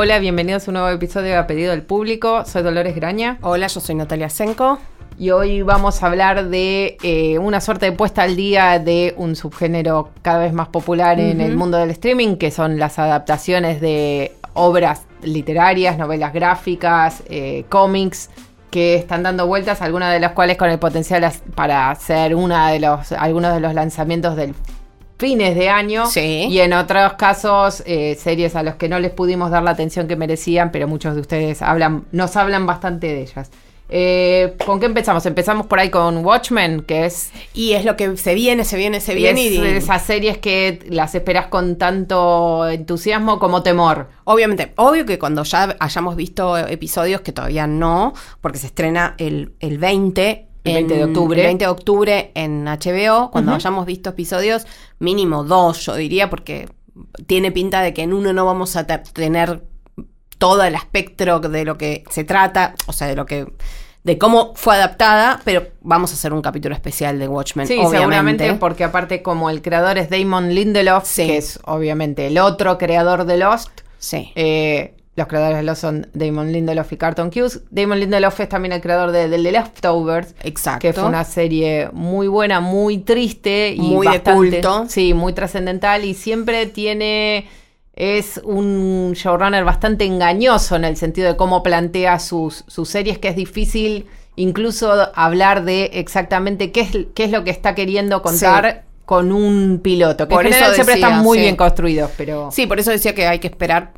Hola, bienvenidos a un nuevo episodio de A Pedido del Público. Soy Dolores Graña. Hola, yo soy Natalia Senko. Y hoy vamos a hablar de eh, una suerte de puesta al día de un subgénero cada vez más popular en el mundo del streaming, que son las adaptaciones de obras literarias, novelas gráficas, eh, cómics, que están dando vueltas, algunas de las cuales con el potencial para ser una de los, algunos de los lanzamientos del fines de año Sí. y en otros casos eh, series a los que no les pudimos dar la atención que merecían, pero muchos de ustedes hablan, nos hablan bastante de ellas. Eh, ¿Con qué empezamos? Empezamos por ahí con Watchmen, que es, Y es lo que se viene, se viene, se viene. es y esas series que las esperas con tanto entusiasmo como temor. Obviamente, obvio que cuando ya hayamos visto episodios, que todavía no, porque se estrena el, el 20. El 20 de octubre. el 20 de octubre en HBO. Cuando hayamos visto episodios, mínimo dos, yo diría, porque tiene pinta de que en uno no vamos a te- tener todo el espectro de lo que se trata, o sea, de lo que de cómo fue adaptada, pero vamos a hacer un capítulo especial de Watchmen, Sí, obviamente. seguramente, porque aparte como el creador es Damon Lindelof, Sí. que es obviamente el otro creador de Lost, Sí. Eh, los creadores de Lost son Damon Lindelof y Carlton Cuse. Damon Lindelof es también el creador de, de The Leftovers, Exacto. que fue una serie muy buena, muy triste y Muy de bastante, culto. Sí, muy trascendental y siempre tiene es un showrunner bastante engañoso en el sentido de cómo plantea sus, sus series, que es difícil incluso hablar de exactamente qué es, qué es lo que está queriendo contar con un piloto, que Por eso siempre decía, están muy sí. bien construidos, pero... Sí, por eso decía que hay que esperar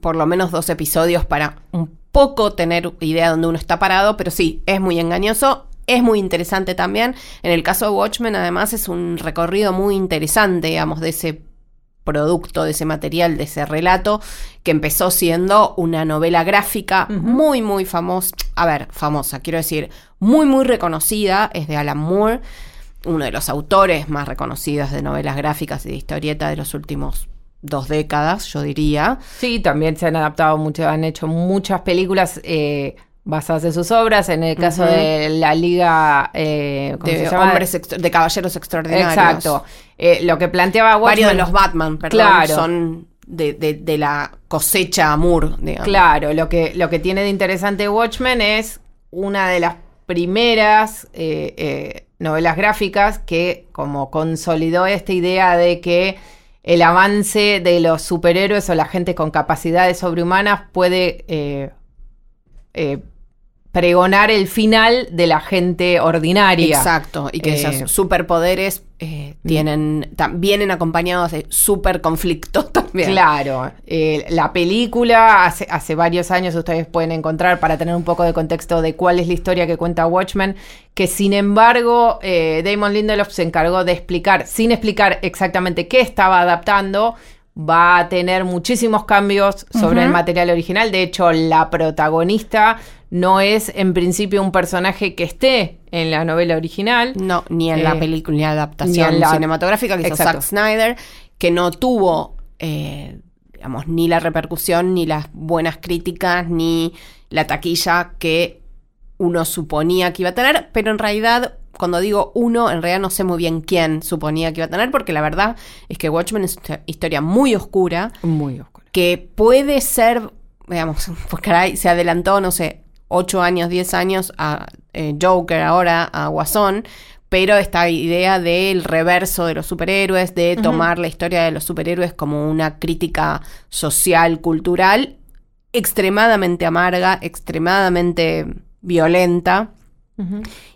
por lo menos dos episodios para un poco tener idea de dónde uno está parado, pero sí, es muy engañoso. Es muy interesante también. En el caso de Watchmen, además, es un recorrido muy interesante, digamos, de ese producto, de ese material, de ese relato, que empezó siendo una novela gráfica muy, muy famosa. A ver, famosa, quiero decir, muy, muy reconocida. Es de Alan Moore, uno de los autores más reconocidos de novelas gráficas y de historieta de los últimos dos décadas, yo diría. Sí, también se han adaptado mucho, han hecho muchas películas eh, basadas en sus obras. En el caso de la Liga eh, ¿cómo De hombres de caballeros extraordinarios. Exacto. Eh, lo que planteaba Watchmen, Varios de los Batman, perdón, Claro. son de, de- de la cosecha Moore, digamos. Claro, lo que, lo que tiene de interesante Watchmen es una de las primeras novelas gráficas que como consolidó esta idea de que el avance de los superhéroes o la gente con capacidades sobrehumanas puede eh, eh, pregonar el final de la gente ordinaria. Exacto, y que Eh, esos superpoderes eh, tienen, tam- vienen acompañados de super conflictos también. Claro, eh, la película hace, hace varios años ustedes pueden encontrar para tener un poco de contexto de cuál es la historia que cuenta Watchmen, que sin embargo Damon Lindelof se encargó de explicar, sin explicar exactamente qué estaba adaptando, va a tener muchísimos cambios sobre el material original. De hecho, la protagonista no es en principio un personaje que esté en la novela original. No, ni en Eh, la película, ni en la ni adaptación en la- cinematográfica que hizo. Zack Snyder, que no tuvo, eh, digamos, ni la repercusión, ni las buenas críticas, ni la taquilla que uno suponía que iba a tener, pero en realidad, cuando digo uno, en realidad no sé muy bien quién suponía que iba a tener, porque la verdad es que Watchmen es una historia muy oscura, Muy oscuro. que puede ser, digamos, pues caray, se adelantó, no sé, 8 años, 10 años a eh, Joker, ahora a Guasón, pero esta idea del reverso de los superhéroes, de tomar la historia de los superhéroes como una crítica social, cultural, extremadamente amarga, extremadamente violenta,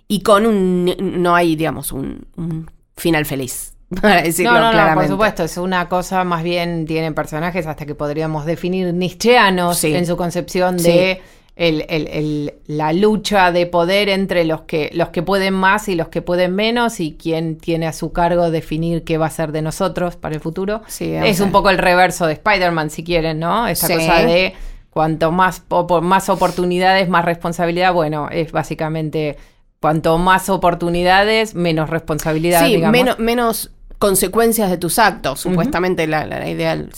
y con un, no hay, digamos, un, un final feliz, para decirlo No, no, no, por claramente. supuesto, es una cosa más bien, tienen personajes hasta que podríamos definir nietzscheanos Sí. en su concepción Sí. El- el- el- la lucha de poder entre los que, los que pueden más y los que pueden menos y quién tiene a su cargo definir qué va a ser de nosotros para el futuro. Sí, es un poco el reverso de Spider-Man, si quieren, ¿no? Esa Sí. cosa de cuanto más, más oportunidades, más responsabilidad, bueno, es básicamente cuanto más oportunidades, menos responsabilidad. Sí, menos, menos consecuencias de tus actos. Supuestamente la, la, idea del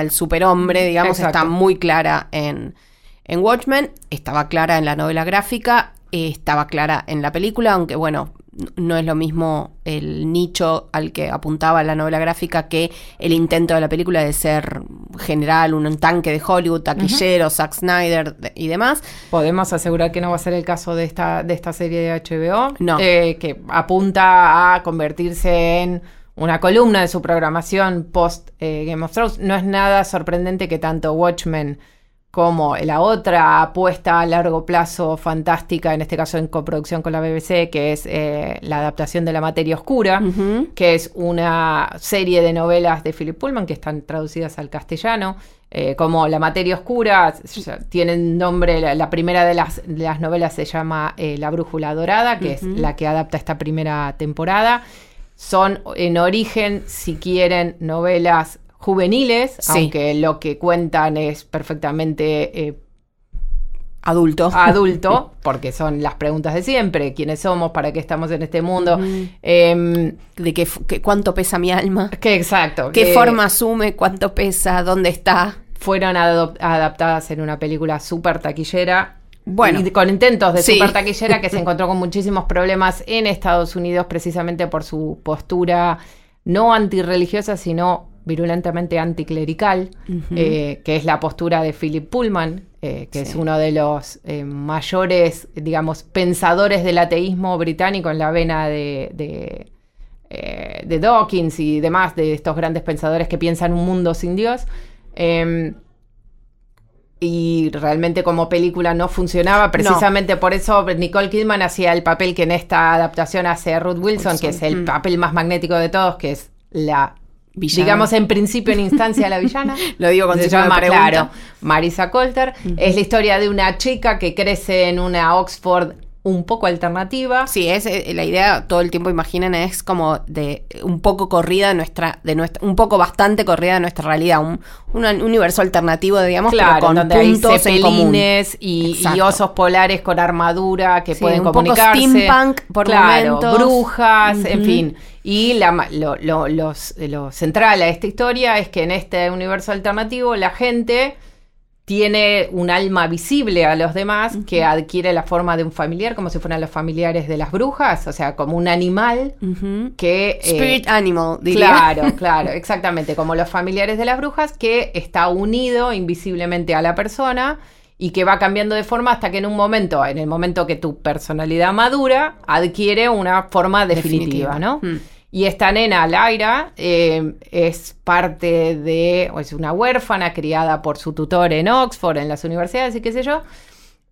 del superhombre, digamos, está muy clara en, en Watchmen, estaba clara en la novela gráfica, estaba clara en la película, aunque bueno, no es lo mismo el nicho al que apuntaba la novela gráfica que el intento de la película de ser general, un tanque de Hollywood, taquillero, Zack Snyder y demás. Podemos asegurar que no va a ser el caso de esta, de esta serie de HBO, no. Eh, que apunta a convertirse en una columna de su programación post eh, Game of Thrones. No es nada sorprendente que tanto Watchmen como la otra apuesta a largo plazo fantástica, en este caso en coproducción con la BBC, que es eh, la adaptación de La Materia Oscura, que es una serie de novelas de Philip Pullman que están traducidas al castellano. Eh, como La Materia Oscura, tienen nombre, la, primera de las, las, novelas se llama eh, La Brújula Dorada, que es la que adapta esta primera temporada. Son en origen, si quieren, novelas juveniles, aunque lo que cuentan es perfectamente eh, adulto. Adulto, porque son las preguntas de siempre, quiénes somos, para qué estamos en este mundo, em, de qué, cuánto pesa mi alma. Que exacto. ¿Qué forma asume, cuánto pesa, dónde está? Fueron adaptadas en una película súper taquillera. Bueno, con intentos de super taquillera que se encontró con muchísimos problemas en Estados Unidos precisamente por su postura no antirreligiosa, sino virulentamente anticlerical, eh, que es la postura de Philip Pullman, eh, que es uno de los eh, mayores, digamos, pensadores del ateísmo británico en la vena de, de, de, Dawkins y demás, de estos grandes pensadores que piensan un mundo sin Dios. Em, y realmente como película no funcionaba, precisamente por eso Nicole Kidman hacía el papel que en esta adaptación hace Ruth Wilson, que es el mm. papel más magnético de todos, que es la digamos en principio en instancia la villana. Lo digo con se llama claro, Marisa Colter. Es la historia de una chica que crece en una Oxford un poco alternativa. Sí, es eh, la idea todo el tiempo imaginen es como de un poco corrida de nuestra de nuestra un poco bastante corrida de nuestra realidad, un, universo alternativo, digamos, claro, con donde puntos hay y, y, osos polares con armadura que pueden un comunicarse. Poco steampunk por claro, brujas, en fin. Y la, lo, lo, lo central a esta historia es que en este universo alternativo la gente tiene un alma visible a los demás que adquiere la forma de un familiar, como si fueran los familiares de las brujas, o sea, como un animal que... Eh, Spirit animal, diría. Claro, claro, exactamente, como los familiares de las brujas que está unido invisiblemente a la persona y que va cambiando de forma hasta que en un momento, en el momento que tu personalidad madura, adquiere una forma definitiva, ¿no? Mm. Y esta nena, Laira, eh, es parte de, o es una huérfana criada por su tutor en Oxford, en las universidades y qué sé yo.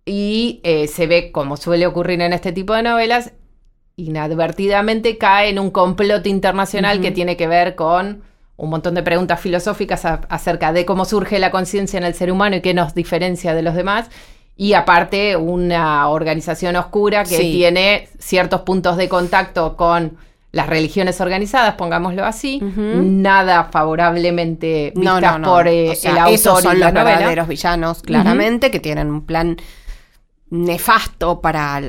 Y eh, se ve, como suele ocurrir en este tipo de novelas, inadvertidamente cae en un complot internacional que tiene que ver con un montón de preguntas filosóficas acerca de cómo surge la conciencia en el ser humano y qué nos diferencia de los demás. Y aparte, una organización oscura que tiene ciertos puntos de contacto con las religiones organizadas, pongámoslo así, nada favorablemente vistas por eh, el autor esos son los verdaderos villanos, claramente, que tienen un plan nefasto para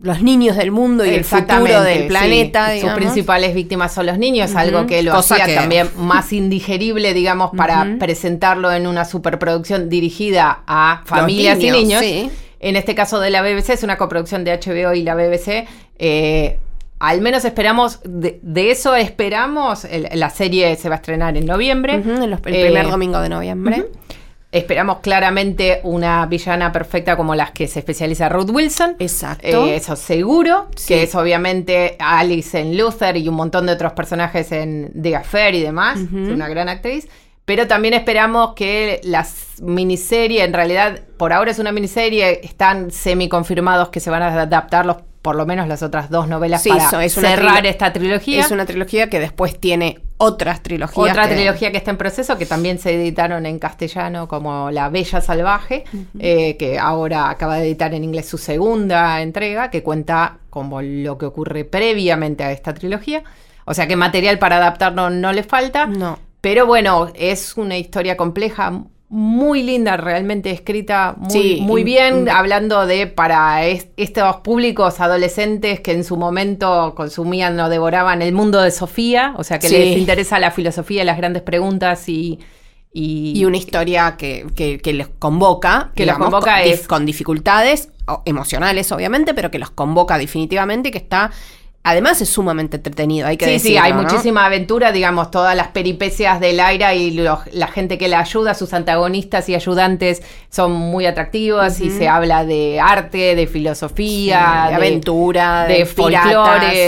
los niños del mundo y el futuro del planeta. Sus principales víctimas son los niños, algo que lo hacía también más indigerible, digamos, para presentarlo en una superproducción dirigida a familias y niños. En este caso de la BBC, es una coproducción de HBO y la BBC. Eh, al menos esperamos, de, eso esperamos, la serie se va a estrenar en noviembre. el primer eh, domingo de noviembre. Esperamos claramente una villana perfecta como las que se especializa Ruth Wilson. Exacto. Eh, eso seguro. Que es obviamente Alice en Luther y un montón de otros personajes en The Affair y demás. Es una gran actriz. Pero también esperamos que las miniseries, en realidad por ahora es una miniserie, están semi confirmados que se van a adaptar los por lo menos las otras dos novelas para cerrar esta trilogía. Es una trilogía que después tiene otras trilogías. Otra trilogía que está en proceso, que también se editaron en castellano como La Bella Salvaje, eh, que ahora acaba de editar en inglés su segunda entrega, que cuenta como lo que ocurre previamente a esta trilogía. O sea que material para adaptarlo no le falta. No. Pero bueno, es una historia compleja, muy linda, realmente escrita muy, Sí, muy bien, hablando de para es- estos públicos adolescentes que en su momento consumían o devoraban el mundo de Sofía, o sea que Sí. les interesa la filosofía, las grandes preguntas y... y- Y una historia que, que, que los convoca. Que los convoca con, es- con dificultades emocionales, obviamente, pero que los convoca definitivamente que está. Además, es sumamente entretenido, hay que Sí, decirlo. sí, hay ¿no? muchísima aventura, digamos, todas las peripecias del aire y la gente que la ayuda, sus antagonistas y ayudantes son muy atractivos y se habla de arte, de filosofía, Sí, de aventura, de de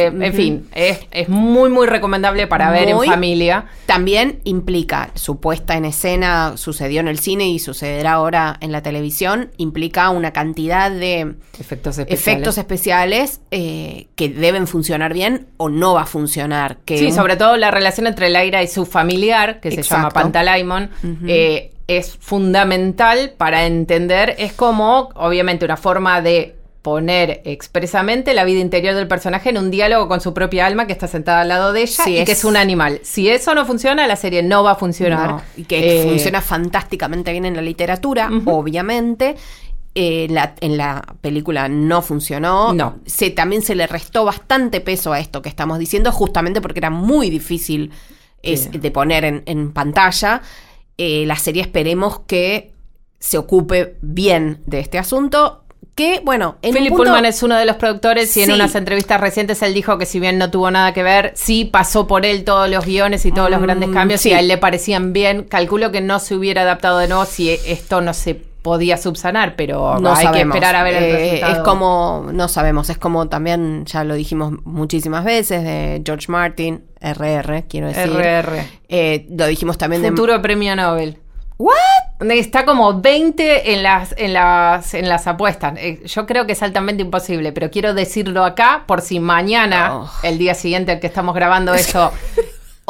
en fin, es, es muy, muy recomendable para ver en familia. También implica su puesta en escena, sucedió en el cine y sucederá ahora en la televisión, implica una cantidad de Efectos especiales. efectos especiales eh, que deben funcionar bien o no va a funcionar. Que Sí, un- sobre todo la relación entre Laira y su familiar, que se llama. Pantalaimon, eh, es fundamental para entender, es como, obviamente, una forma de poner expresamente la vida interior del personaje en un diálogo con su propia alma que está sentada al lado de ella Sí, y que es- un animal. Si eso no funciona, la serie no va a funcionar. No, y que Eh, funciona fantásticamente bien en la literatura, obviamente. Eh, la- en la película no funcionó. No. Se, también se le restó bastante peso a esto que estamos diciendo, justamente porque era muy difícil es, Sí. de poner en, en pantalla. Eh, la serie esperemos que se ocupe bien de este asunto. Que, bueno, en Philip punto- Pullman es uno de los productores y en unas entrevistas recientes él dijo que si bien no tuvo nada que ver, sí pasó por él todos los guiones y todos los Mm, grandes cambios sí. y a él le parecían bien. Calculo que no se hubiera adaptado de nuevo si esto no se podía subsanar, pero no hay que esperar a ver el Eh, resultado. Es como, no sabemos, es como también, ya lo dijimos muchísimas veces, de George Martin, RR, quiero decir. RR. Eh, lo dijimos también Futuro premio Nobel. ¿What? Está como 20 en las, en las, en las apuestas. Eh, Yo creo que es altamente imposible, pero quiero decirlo acá por si mañana, Oh. el día siguiente al que estamos grabando esto,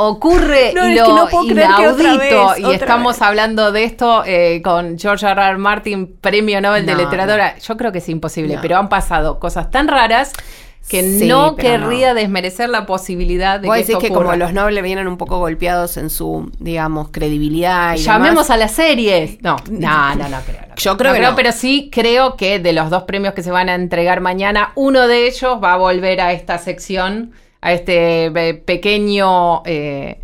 ocurre No, es lo que no puedo creer que otra inaudito vez, y otra estamos vez. hablando de esto eh, con George R. R. Martin, premio Nobel de literatura. Yo creo que es imposible, pero han pasado cosas tan raras que Sí, no querría desmerecer la posibilidad de Vos que decís esto que como ocurra. los nobles vienen un poco golpeados en su, digamos, credibilidad y Llamemos demás. a las series. No, no, no, no creo. no Yo creo. creo que no. Pero sí creo que de los dos premios que se van a entregar mañana, uno de ellos va a volver a esta sección, a este eh, pequeño eh,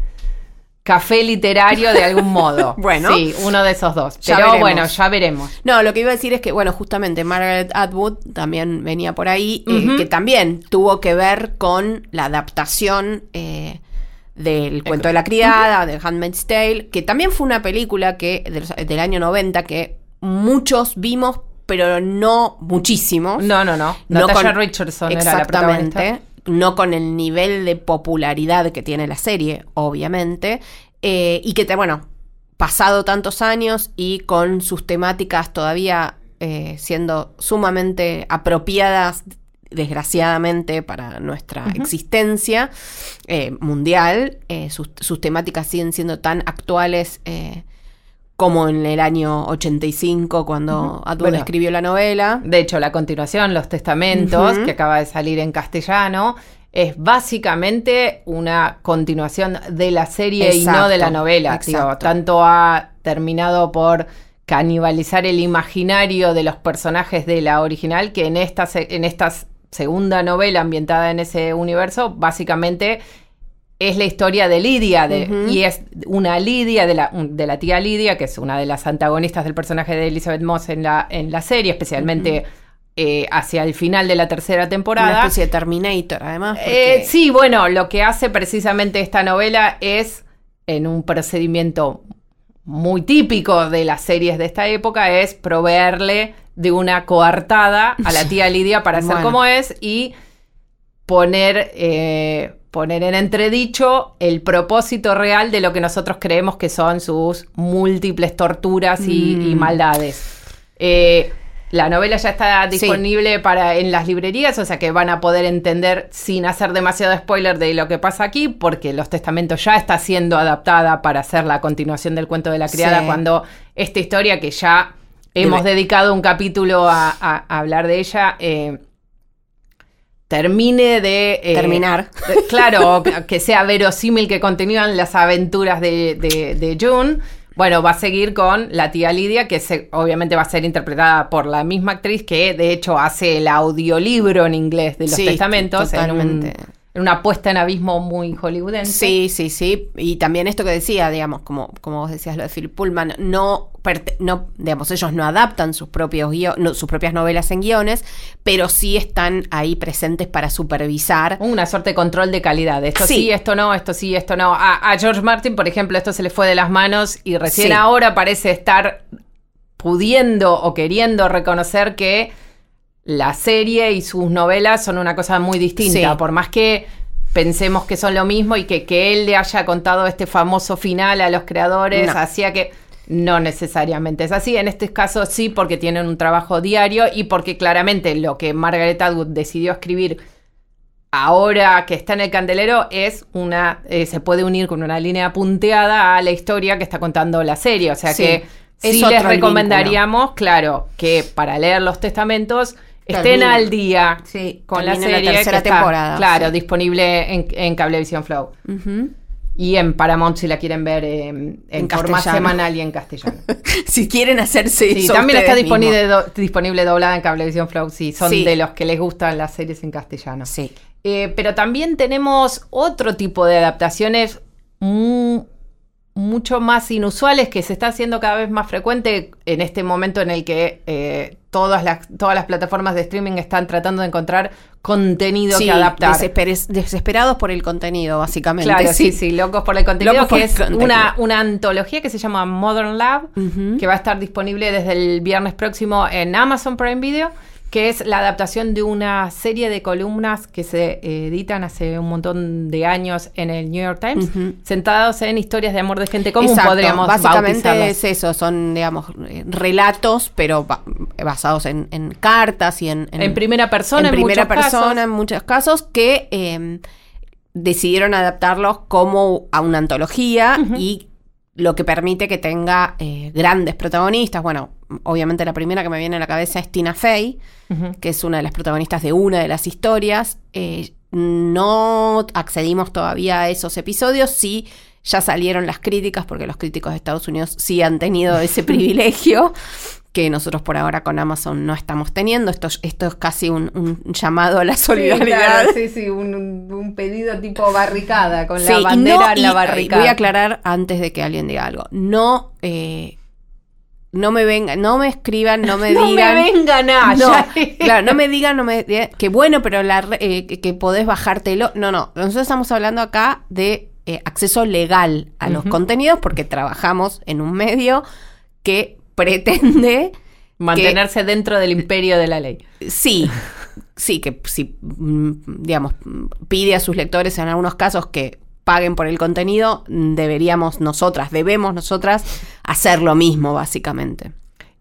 café literario de algún modo. Bueno. Sí, uno de esos dos. Pero bueno, ya veremos. No, lo que iba a decir es que, bueno, justamente Margaret Atwood también venía por ahí, eh, que también tuvo que ver con la adaptación eh, del cuento de la criada, de Handmaid's Tale, que también fue una película que de los- del año 90 que muchos vimos, pero no muchísimos. No, no, no. No con- Richardson era la protagonista. No con el nivel de popularidad que tiene la serie, obviamente. eh, y que, te, bueno, pasado tantos años y con sus temáticas todavía eh, siendo sumamente apropiadas, desgraciadamente, para nuestra existencia eh, mundial, sus, sus temáticas siguen siendo tan actuales. Como en el año 85 cuando Atwood Bueno. escribió la novela. De hecho, la continuación, Los Testamentos, que acaba de salir en castellano, es básicamente una continuación de la serie y no de la novela. Digo, tanto ha terminado por canibalizar el imaginario de los personajes de la original que en esta, en esta segunda novela ambientada en ese universo, básicamente es la historia de Lidia, de, y es una Lidia, de la, de la tía Lidia, que es una de las antagonistas del personaje de Elizabeth Moss en la, en la serie, especialmente eh, hacia el final de la tercera Una temporada. especie de Terminator, además. Eh, sí, bueno, lo que hace precisamente esta novela es, en un procedimiento muy típico de las series de esta época, es proveerle de una coartada a la tía Lidia para ser Bueno. como es y poner, eh, poner en entredicho el propósito real de lo que nosotros creemos que son sus múltiples torturas y, y Mm. maldades. Eh, la novela ya está Sí. disponible para en las librerías, o sea que van a poder entender sin hacer demasiado spoiler de lo que pasa aquí, porque Los Testamentos ya está siendo adaptada para hacer la continuación del cuento de la criada, Sí. cuando esta historia que ya hemos Debe- dedicado un capítulo a, a- a hablar de ella, eh, termine de... eh, Terminar. de- claro, que- sea verosímil que continúan las aventuras de, de, de June. Bueno, va a seguir con la tía Lidia, que se, obviamente va a ser interpretada por la misma actriz que de hecho hace el audiolibro en inglés de los Sí, testamentos. En, un- totalmente. en una puesta en abismo muy hollywoodense. Sí, sí, sí. Y también esto que decía, digamos, como, como vos decías lo de Philip Pullman, no, no digamos, ellos no adaptan sus propios guio- no, sus propias novelas en guiones, pero sí están ahí presentes para supervisar. Una suerte de control de calidad. Esto sí. Sí. esto no, esto sí, esto no. A, a George Martin, por ejemplo, esto se le fue de las manos y recién Sí. ahora parece estar pudiendo o queriendo reconocer que la serie y sus novelas son una cosa muy distinta. Sí. Por más que pensemos que son lo mismo y que, que él le haya contado este famoso final a los creadores, No. hacía que no necesariamente es así. En este caso sí, porque tienen un trabajo diario y porque claramente lo que Margaret Atwood decidió escribir ahora que está en el candelero es una eh, se puede unir con una línea punteada a la historia que está contando la serie. O sea Sí, que sí les recomendaríamos claro que para leer los testamentos estén al día Sí, con la termina la serie tercera que está, temporada, claro disponible en, en Cablevisión Flow. Y en Paramount si la quieren ver eh, en, En forma semanal y en castellano si quieren hacerse Sí, eso también está disponible, do- disponible doblada en Cablevisión Flow si son Sí. de los que les gustan las series en castellano Sí. Eh, pero también tenemos otro tipo de adaptaciones mu- mucho más inusuales que se está haciendo cada vez más frecuente en este momento en el que eh, todas, las, todas las plataformas de streaming están tratando de encontrar contenido Sí, que adaptar. desesperados por el contenido, básicamente. Claro, sí, sí, locos por el contenido, Locos que es contenido. una, una antología que se llama Modern Lab, que va a estar disponible desde el viernes próximo en Amazon Prime Video, que es la adaptación de una serie de columnas que se eh, editan hace un montón de años en el New York Times, sentados en historias de amor de gente común, Exacto, podríamos Básicamente bautizarlas. es eso, son, digamos, eh, relatos, pero ba- basados en, en cartas y en... En primera persona, en en primera persona, casos. en muchos casos, que eh, decidieron adaptarlos como a una antología y lo que permite que tenga eh, grandes protagonistas. Bueno, obviamente la primera que me viene a la cabeza es Tina Fey, que es una de las protagonistas de una de las historias. Eh, no accedimos todavía a esos episodios, sí ya salieron las críticas, porque los críticos de Estados Unidos sí han tenido ese privilegio que nosotros por ahora con Amazon no estamos teniendo. Esto, esto es casi un, un llamado a la solidaridad. Sí, claro, sí, sí, un, pedido tipo barricada, con Sí, la bandera no- en la y- barricada. Voy a aclarar antes de que alguien diga algo. No, eh, no me vengan, no me escriban, no me no digan. me vengan a No, claro, no me digan, no me digan que bueno, pero la, eh, que, que podés bajártelo. No, no. Nosotros estamos hablando acá de eh, acceso legal a los contenidos porque trabajamos en un medio que pretende Mantenerse dentro del imperio de la ley. Sí, sí, que si, mm, digamos, pide a sus lectores en algunos casos que paguen por el contenido, deberíamos nosotras, debemos nosotras hacer lo mismo, básicamente.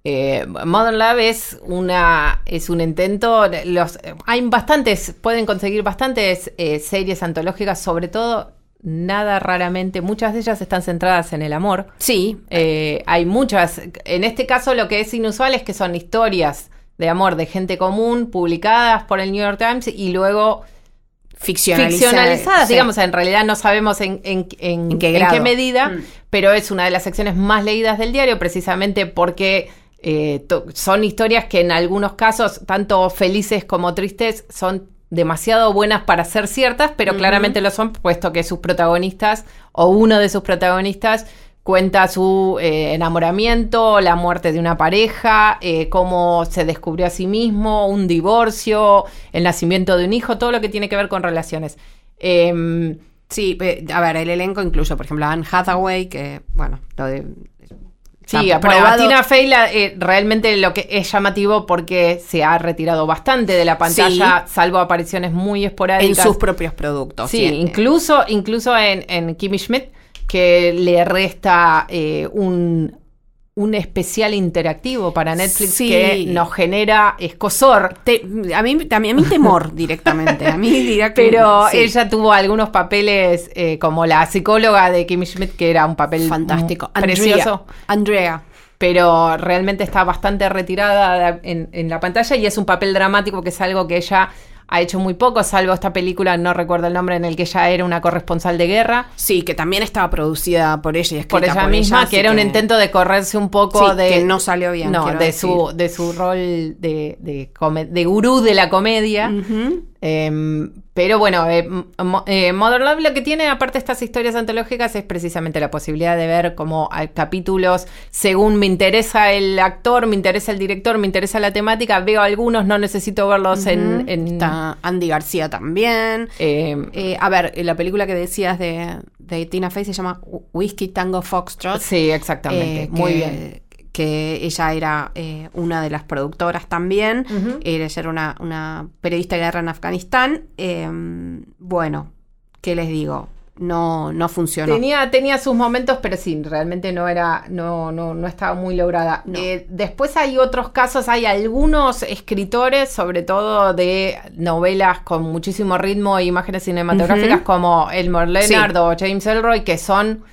Eh, Modern Lab es una es un intento. Los, hay bastantes, pueden conseguir bastantes eh, series antológicas, sobre todo nada raramente. Muchas de ellas están centradas en el amor. Sí, Eh, hay muchas. En este caso, lo que es inusual es que son historias de amor de gente común publicadas por el New York Times y luego ficcionalizadas. ficcionalizadas, sí. digamos, en realidad no sabemos en, en- en- ¿En qué en medida, Mm. pero es una de las secciones más leídas del diario precisamente porque eh, son historias que en algunos casos, tanto felices como tristes, son demasiado buenas para ser ciertas, pero claramente lo son, puesto que sus protagonistas o uno de sus protagonistas cuenta su eh, enamoramiento, la muerte de una pareja, eh, cómo se descubrió a sí mismo, un divorcio, el nacimiento de un hijo, todo lo que tiene que ver con relaciones. Em, Sí, a ver, el elenco incluye, por ejemplo, a Anne Hathaway, que, bueno, lo de... sí, bueno, a Tina Fey la- eh, realmente lo que es llamativo porque se ha retirado bastante de la pantalla, salvo apariciones muy en esporádicas. sus propios productos. Sí, incluso, incluso en, en Kimmy Schmidt, que le resta eh, un, un especial interactivo para Netflix Sí. que nos genera escosor. te- a mí también a mí temor directamente. A mí directamente. Pero sí. ella tuvo algunos papeles eh, como la psicóloga de Kimmy Schmidt, que era un papel fantástico. precioso. Andrea. Andrea. pero realmente está bastante retirada en, en la pantalla y es un papel dramático que es algo que ella ha hecho muy poco, salvo esta película, no recuerdo el nombre, en el que ella era una corresponsal de guerra. Sí, que también estaba producida por ella y escrita por ella misma, que era un intento de correrse un poco de... que no salió bien. No, de su, de su rol de, de, de gurú de la comedia. Em, pero bueno, eh, eh, Modern Love lo que tiene, aparte de estas historias antológicas, es precisamente la posibilidad de ver como capítulos según me interesa el actor, me interesa el director, me interesa la temática. Veo algunos, no necesito verlos en, Está Andy García también. Em, eh, a ver, la película que decías de, de Tina Fey se llama Whiskey Tango Foxtrot. Sí, exactamente. Muy bien que ella era eh, una de las productoras también, ella era una, una, periodista de guerra en Afganistán. Em, bueno, ¿qué les digo? No, no funcionó. Tenía, tenía sus momentos, pero sí, realmente no era, no, no, no estaba muy lograda. Eh, después hay otros casos, hay algunos escritores, sobre todo de novelas con muchísimo ritmo e imágenes cinematográficas, como Elmore Leonard o James Elroy, que son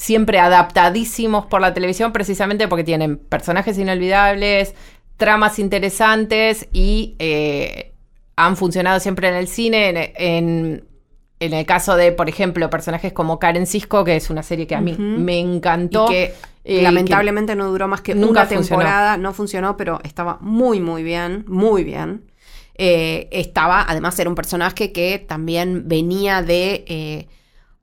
siempre adaptadísimos por la televisión precisamente porque tienen personajes inolvidables, tramas interesantes y eh, han funcionado siempre en el cine. En, el caso de, por ejemplo, personajes como Karen Cisco, que es una serie que a mí me encantó. que eh, lamentablemente no duró más que nunca una temporada, no funcionó, pero estaba muy, muy bien, muy bien. Eh, estaba, además era un personaje que también venía de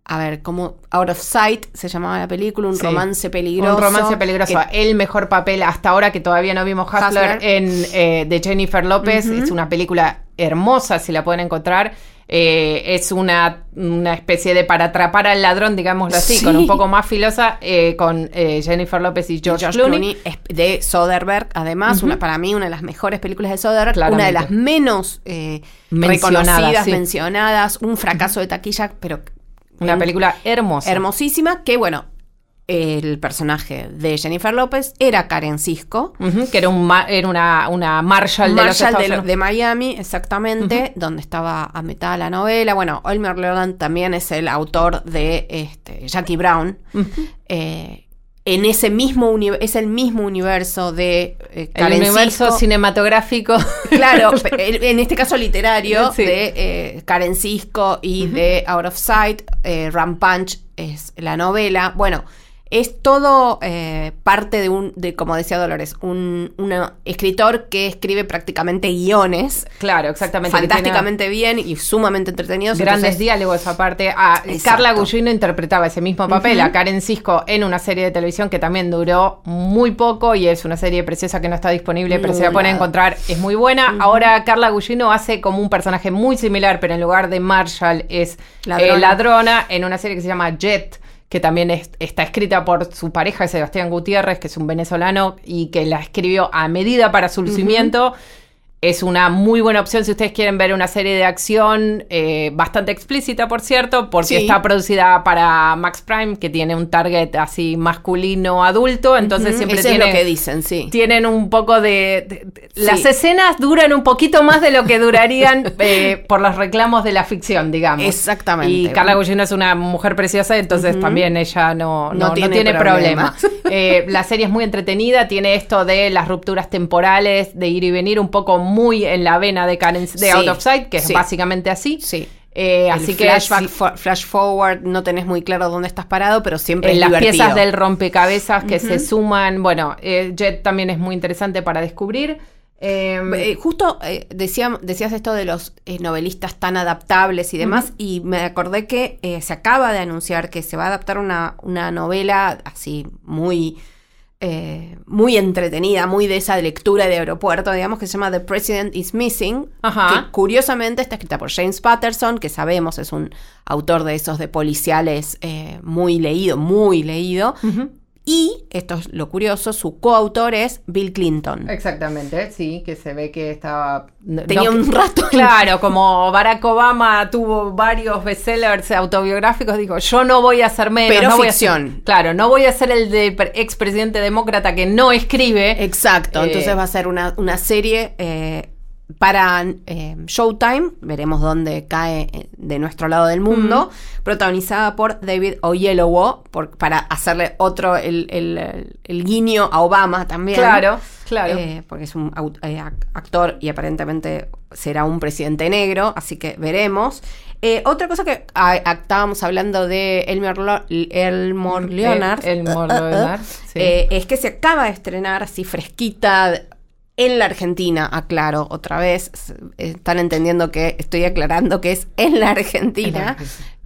a ver, como Out of Sight se llamaba la película, un romance peligroso. Un romance peligroso. el mejor papel hasta ahora que todavía no vimos Hustler, en eh, de Jennifer López. Es una película hermosa, si la pueden encontrar. Eh, es una, una, especie de para atrapar al ladrón, digámoslo así, con un poco más filosa, eh, con Jennifer López y George, Clooney. De Soderbergh, además, una, para mí una de las mejores películas de Soderbergh, una de las menos reconocidas, mencionadas, un fracaso de taquilla, pero una película hermosa. Hermosísima, que bueno, el personaje de Jennifer López era Karen Cisco. que era, un era una, una Marshall, de, los de, Miami, exactamente, donde estaba ambientada la novela. Bueno, Olmer Leland también es el autor de este, Jackie Brown en ese mismo universo, es el mismo universo de eh, El universo cinematográfico. Claro, en este caso literario, de eh, Karen Cisco y de Out of Sight. Eh, Punch es la novela. Bueno, es todo eh, parte de un, de, como decía Dolores, un, escritor que escribe prácticamente guiones. Claro, exactamente. Fantásticamente bien y sumamente entretenidos. Grandes diálogos aparte. Ah, Carla Gugino interpretaba ese mismo papel, a Karen Cisco, en una serie de televisión que también duró muy poco y es una serie preciosa que no está disponible, pero se la pueden encontrar, es muy buena. Ahora Carla Gugino hace como un personaje muy similar, pero en lugar de Marshall es eh, ladrona en una serie que se llama Jet que también está escrita por su pareja, Sebastián Gutiérrez, que es un venezolano y que la escribió a medida para su lucimiento. Es una muy buena opción si ustedes quieren ver una serie de acción eh, bastante explícita, por cierto, porque está producida para Max Prime, que tiene un target así masculino adulto, entonces siempre tiene, lo que dicen, sí. Tienen un poco de... Las escenas duran un poquito más de lo que durarían eh, por los reclamos de la ficción, digamos. Exactamente. Y Carla Gugino es una mujer preciosa, entonces también ella no, no, tiene, problema. Eh, la serie es muy entretenida, tiene esto de las rupturas temporales, de ir y venir un poco muy en la vena de, de Out of Sight, que es básicamente así. Sí. Eh, así que flash forward, no tenés muy claro dónde estás parado, pero siempre en las piezas del rompecabezas que se suman. Bueno, eh, Jet también es muy interesante para descubrir. Em, eh, justo decías esto de los novelistas tan adaptables y demás, y me acordé que se acaba de anunciar que se va a adaptar una, una novela así muy eh, muy entretenida, muy de esa lectura de aeropuerto, digamos, que se llama The President is Missing, que curiosamente está escrita por James Patterson, que sabemos es un autor de esos de policiales eh, muy leído, muy leído, y, esto es lo curioso, su coautor es Bill Clinton. Exactamente, sí, que se ve que estaba... Tenía un rato. Claro, como Barack Obama tuvo varios bestsellers autobiográficos, dijo, yo no voy a hacer menos. Pero no ficción. Voy a claro, no voy a ser el de expresidente demócrata que no escribe. Exacto, entonces eh, va a ser una, una serie... Eh, para eh, Showtime, veremos dónde cae eh, de nuestro lado del mundo, protagonizada por David Oyelowo, para hacerle otro, el, guiño a Obama también. Claro, claro. Eh, porque es un actor y aparentemente será un presidente negro, así que veremos. Otra cosa que ah, estábamos hablando de Elmer, Lo- Elmore Leonard, El, Elmore Leonard, sí. es que se acaba de estrenar así fresquita en la Argentina, aclaro otra vez. Están entendiendo que estoy aclarando que es en la En la Argentina.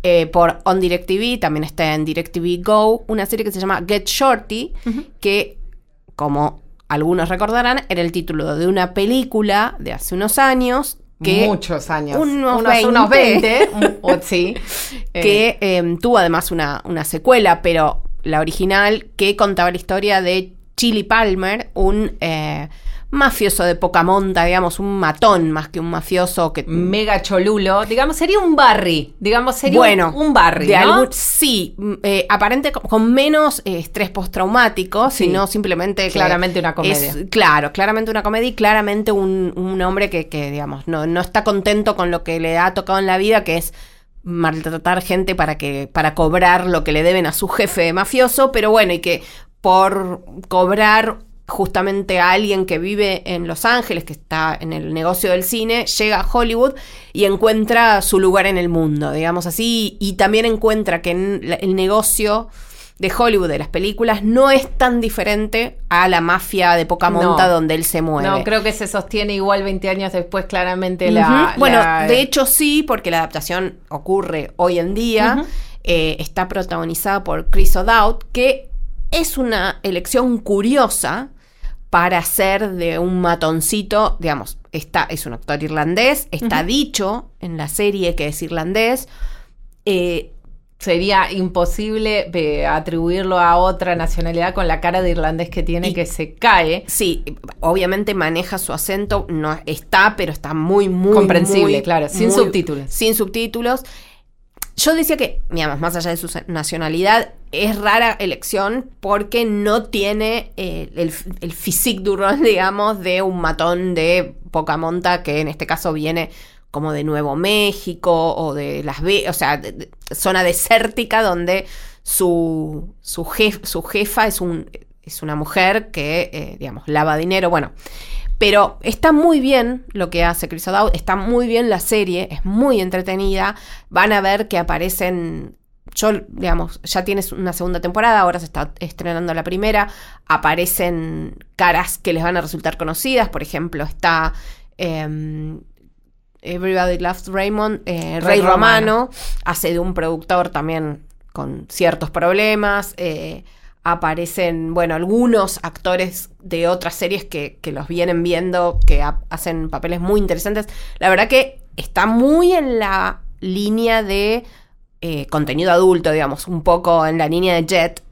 Eh, por On DirecTV, también está en DirecTV Go, una serie que se llama Get Shorty, que, como algunos recordarán, era el título de una película de hace unos años que Muchos años. unos unos 20. 20. un- o- sí. Que eh, tuvo además una, una secuela, pero la original que contaba la historia de Chili Palmer, un eh, mafioso de poca monta, digamos, un matón más que un mafioso que... mega cholulo. Digamos, sería un Barry. Digamos, sería bueno, un, un Barry. de ¿no? algún- sí, mm, eh, aparente con, menos eh, estrés postraumático, Sí. sino simplemente Claramente una comedia. es- claro, claramente una comedia y claramente un, un hombre que, que, digamos, no, no está contento con lo que le ha tocado en la vida, que es maltratar gente para que para cobrar lo que le deben a su jefe mafioso, pero bueno, y que por cobrar justamente a alguien que vive en Los Ángeles, que está en el negocio del cine, llega a Hollywood y encuentra su lugar en el mundo, digamos así, y también encuentra que en el negocio de Hollywood, de las películas, no es tan diferente a la mafia de poca No. monta donde él se mueve. No, creo que se sostiene igual 20 años después, claramente la. Bueno, la- de hecho sí, porque la adaptación ocurre hoy en día. Eh, está protagonizada por Chris O'Dowd, que es una elección curiosa para ser de un matoncito, digamos, está, es un actor irlandés, está dicho en la serie que es irlandés. eh, Sería imposible eh, atribuirlo a otra nacionalidad con la cara de irlandés que tiene Y- que se cae. sí, obviamente maneja su acento, no está, pero está muy, muy Comprensible, muy, claro, sin muy- subtítulos. Sin subtítulos. Yo decía que, digamos, más allá de su nacionalidad, es rara elección porque no tiene eh, el, el physique du rol, digamos, de un matón de poca monta que en este caso viene como de Nuevo México o de Las o sea, de- zona desértica donde su, su, su jefa es, un, es una mujer que, eh, digamos, lava dinero. Bueno, pero está muy bien lo que hace Chris O'Dowd, está muy bien la serie, es muy entretenida. Van a ver que aparecen. Yo, digamos, ya tienes una segunda temporada, ahora se está estrenando la primera. Aparecen caras que les van a resultar conocidas. Por ejemplo, está. em, Everybody Loves Raymond, eh, Rey Romano. Romano, hace de un productor también con ciertos problemas. eh, aparecen, bueno, algunos actores de otras series que, que los vienen viendo, que ha- hacen papeles muy interesantes. La verdad que está muy en la línea de eh, contenido adulto, digamos, un poco en la línea de Jet.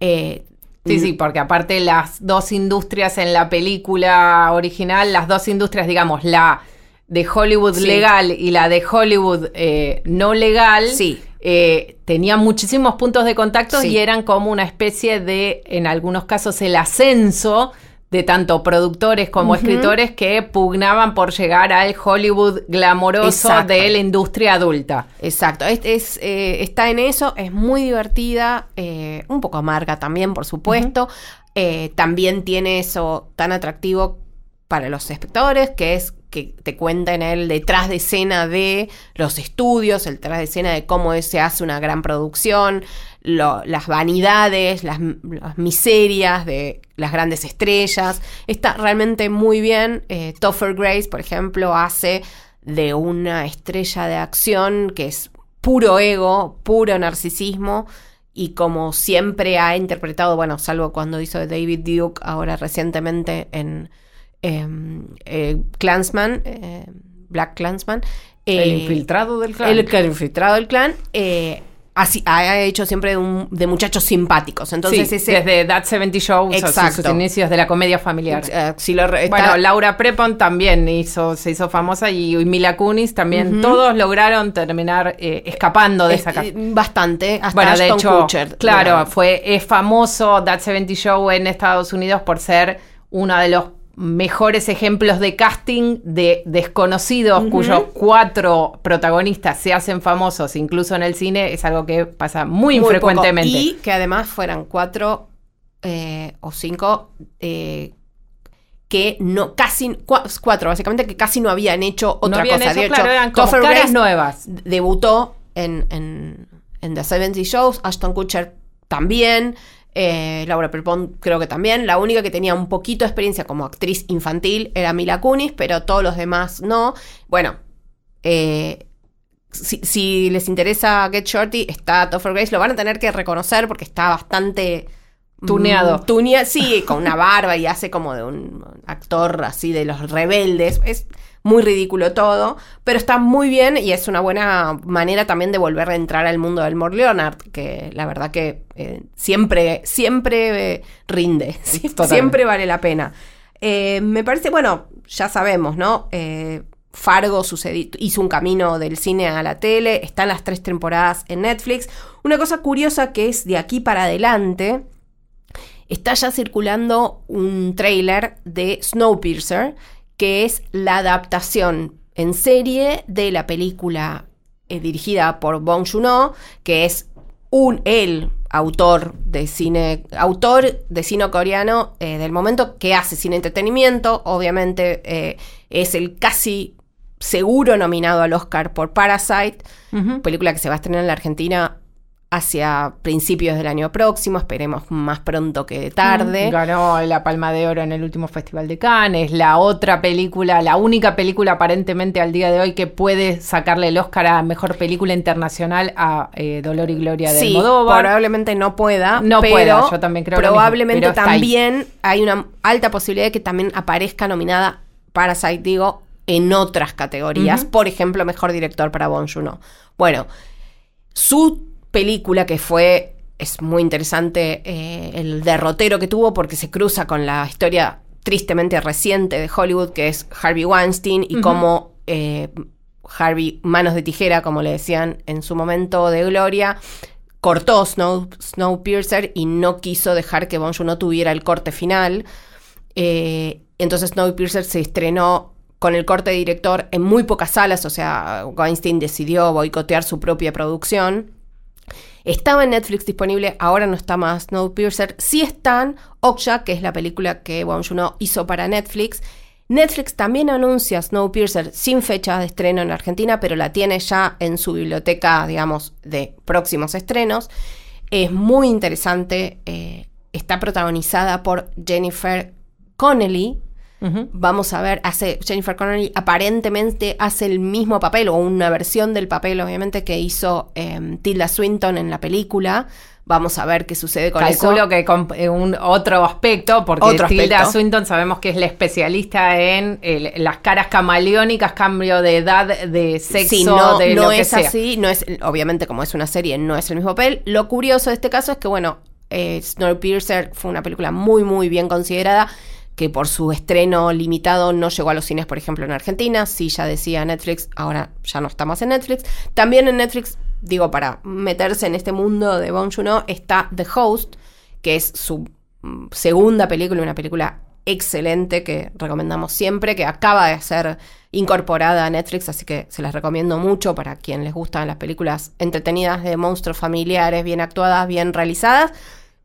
Eh, Sí, sí, porque aparte las dos industrias en la película original, las dos industrias, digamos, la de Hollywood Sí. legal y la de Hollywood eh, no legal, Sí. Eh, tenían muchísimos puntos de contacto Sí. y eran como una especie de, en algunos casos, el ascenso de tanto productores como escritores que pugnaban por llegar al Hollywood glamoroso Exacto. de la industria adulta. Exacto, es, es, eh, está en eso, es muy divertida, eh, un poco amarga también, por supuesto. Eh, también tiene eso tan atractivo para los espectadores, que es que te cuenten el detrás de escena de los estudios, el detrás de escena de cómo se hace una gran producción, las vanidades, las, miserias de las grandes estrellas. Está realmente muy bien. Eh, Topher Grace, por ejemplo, hace de una estrella de acción que es puro ego, puro narcisismo. Y como siempre ha interpretado, bueno, salvo cuando hizo David Duke, ahora recientemente en eh, Clansman, eh, Black Clansman. el eh, infiltrado del clan. el, el infiltrado del clan. eh, así, ha hecho siempre de, un- de muchachos simpáticos. Entonces, Sí, ese. desde That 70 Show, sus- sus inicios de la comedia familiar. eh, si lo re- está- Bueno, Laura Prepon también hizo, se hizo famosa y, y Mila Kunis también. Todos lograron terminar eh, escapando de es- esa casa. eh, bastante. Hasta Bueno, de hecho, Kutcher. claro, fue es famoso That 70 Show en Estados Unidos por ser uno de los mejores ejemplos de casting de desconocidos cuyos cuatro protagonistas se hacen famosos incluso en el cine es algo que pasa muy, muy infrecuentemente. poco. Y que además fueran cuatro eh, o cinco eh, que no, casi, cuatro básicamente, que casi no habían hecho otra cosa. de hecho, eran caras nuevas. Debutó en, en, en The 70 Shows, Ashton Kutcher también, eh, Laura Perpon creo que también. La única que tenía un poquito de experiencia como actriz infantil era Mila Kunis, pero todos los demás no. Bueno, eh, si, les interesa Get Shorty, está Topher Grace, lo van a tener que reconocer porque está bastante Tuneado. Mm, sí, con una barba y hace como de un actor así de los rebeldes. Es muy ridículo todo, pero está muy bien y es una buena manera también de volver a entrar al mundo del Mor Leonard, que la verdad que eh, siempre, siempre eh, rinde, siempre vale la pena. Eh, me parece, bueno, ya sabemos, ¿no? Fargo sucedió, hizo un camino del cine a la tele, están las tres temporadas en Netflix. Una cosa curiosa que es de aquí para adelante, está ya circulando un trailer de Snowpiercer, que es la adaptación en serie de la película eh, dirigida por Bong Joon-ho, que es un el autor de cine autor de cine coreano eh, del momento que hace cine entretenimiento, obviamente eh, es el casi seguro nominado al Oscar por Parasite, película que se va a estrenar en la Argentina hacia principios del año próximo, esperemos más pronto que tarde. Ganó la Palma de Oro en el último Festival de Cannes, la otra película, la única película aparentemente al día de hoy que puede sacarle el Oscar a Mejor Película Internacional a eh, Dolor y Gloria de sí, probablemente no pueda, no pero yo también creo probablemente también hay una alta posibilidad de que también aparezca nominada Parasite, digo, en otras categorías, por ejemplo, Mejor Director para Bon Joon-ho. Bueno, su película que fue, es muy interesante eh, el derrotero que tuvo porque se cruza con la historia tristemente reciente de Hollywood, que es Harvey Weinstein, y cómo eh, Harvey, manos de tijera, como le decían en su momento de gloria, cortó Snow, Snowpiercer y no quiso dejar que Bon no tuviera el corte final. Eh, entonces Snowpiercer se estrenó con el corte de director en muy pocas salas, o sea, Weinstein decidió boicotear su propia producción. Estaba en Netflix disponible, ahora no está más Snowpiercer. Sí están Okja, que es la película que Wong Juno hizo para Netflix. Netflix también anuncia Snowpiercer sin fecha de estreno en Argentina, pero la tiene ya en su biblioteca, digamos, de próximos estrenos. Es muy interesante. Eh, está protagonizada por Jennifer Connelly, Vamos a ver, hace Jennifer Connelly aparentemente hace el mismo papel o una versión del papel, obviamente, que hizo em, Tilda Swinton en la película. Vamos a ver qué sucede con Calculo eso. que con eh, un otro aspecto, porque Tilda Swinton sabemos que es la especialista en las caras camaleónicas, cambio de edad, de sexo, no, de no es así, no es, obviamente como es una serie, no es el mismo papel. Lo curioso de este caso es que, bueno, eh, Snowpiercer fue una película muy, muy bien considerada que por su estreno limitado no llegó a los cines, por ejemplo, en Argentina. Sí, ya decía Netflix, ahora ya no está más en Netflix. También en Netflix, digo, para meterse en este mundo de Bong Joon-ho, está The Host, que es su mm, segunda película, una película excelente que recomendamos siempre, que acaba de ser incorporada a Netflix, así que se las recomiendo mucho para quien les gustan las películas entretenidas de monstruos familiares, bien actuadas, bien realizadas.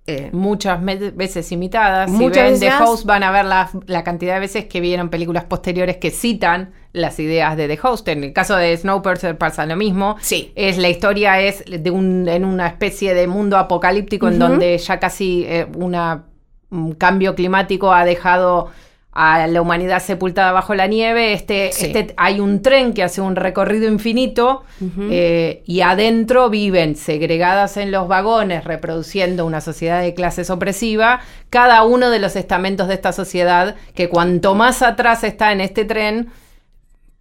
Eh, muchas veces imitadas. Muchas si ven The Host van a ver la, cantidad de veces que vieron películas posteriores que citan las ideas de The Host. En el caso de Snowpiercer pasa lo mismo. Sí. Es, la historia es de un, en una especie de mundo apocalíptico en donde ya casi eh, una, un cambio climático ha dejado a la humanidad sepultada bajo la nieve, este, este, hay un tren que hace un recorrido infinito eh, y adentro viven segregadas en los vagones, reproduciendo una sociedad de clases opresiva, cada uno de los estamentos de esta sociedad, que cuanto más atrás está en este tren,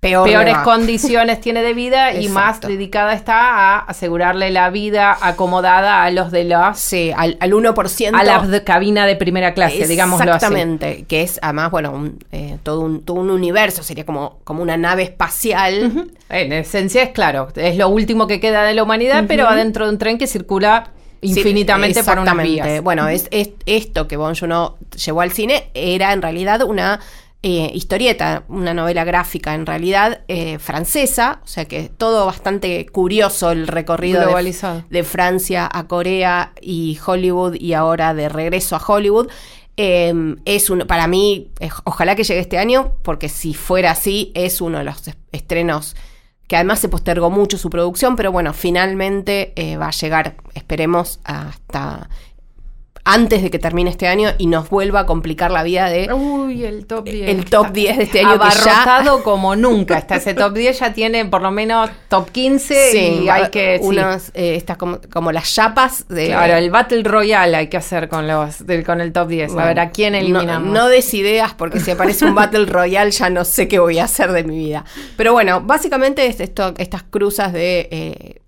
peores condiciones tiene de vida y más dedicada está a asegurarle la vida acomodada a los de la... Sí, al, al 1%. A la cabina de primera clase, digamos Exactamente, que es además, bueno, eh, todo, un, todo un universo, sería como, como una nave espacial. En esencia es claro, es lo último que queda de la humanidad, pero adentro de un tren que circula infinitamente por unas vías. Bueno, es, es, esto que Bon Joon llevó al cine era en realidad una eh, historieta, una novela gráfica en realidad eh, francesa, o sea que todo bastante curioso el recorrido de, Francia a Corea y Hollywood y ahora de regreso a Hollywood. Eh, es uno, para mí, eh, ojalá que llegue este año, porque si fuera así, es uno de los es- estrenos que además se postergó mucho su producción, pero bueno, finalmente eh, va a llegar, esperemos, hasta antes de que termine este año y nos vuelva a complicar la vida de Uy, el top 10. el top 10 de este año que ya- Abarrotado como nunca. Está ese top 10 ya tiene por lo menos top 15 y hay que... sí. eh, estas como, como las chapas de Claro, el Battle Royale hay que hacer con los con el top 10. a ver, ¿a quién No- eliminamos? No, des ideas porque si aparece un Battle Royale ya no sé qué voy a hacer de mi vida. Pero bueno, básicamente es esto, estas cruzas de eh,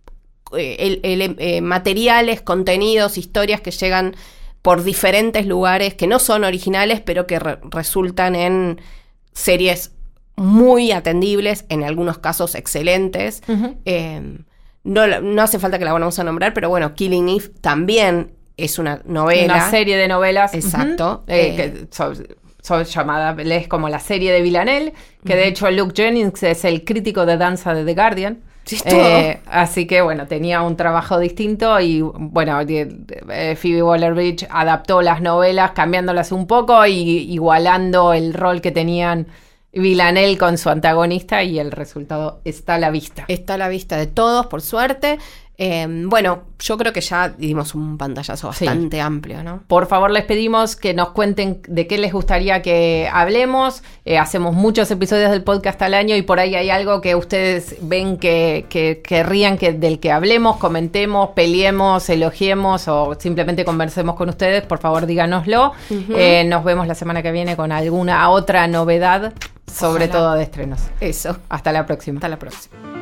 el- el- eh, materiales, contenidos, historias que llegan por diferentes lugares que no son originales, pero que re- resultan en series muy atendibles, en algunos casos excelentes. Eh, no, no hace falta que la vamos a nombrar, pero bueno, Killing Eve también es una novela. Una serie de novelas. Exacto. eh, Eh, que son, son llamadas, es como la serie de Villanelle, que de hecho Luke Jennings es el crítico de danza de The Guardian. Eh, así que bueno, tenía un trabajo distinto y bueno, de- eh, Phoebe Waller-Bridge adaptó las novelas cambiándolas un poco y igualando el rol que tenían Villanelle con su antagonista y el resultado está a la vista. Está a la vista de todos, por suerte. Eh, bueno, yo creo que ya dimos un pantallazo Sí. bastante amplio, ¿no? Por favor, les pedimos que nos cuenten de qué les gustaría que hablemos. Eh, hacemos muchos episodios del podcast al año y por ahí hay algo que ustedes ven que, que querrían que, del que hablemos, comentemos, peleemos, elogiemos o simplemente conversemos con ustedes. Por favor, díganoslo. Eh, nos vemos la semana que viene con alguna otra novedad, sobre Ojalá. todo de estrenos. Eso. Hasta la próxima. Hasta la próxima.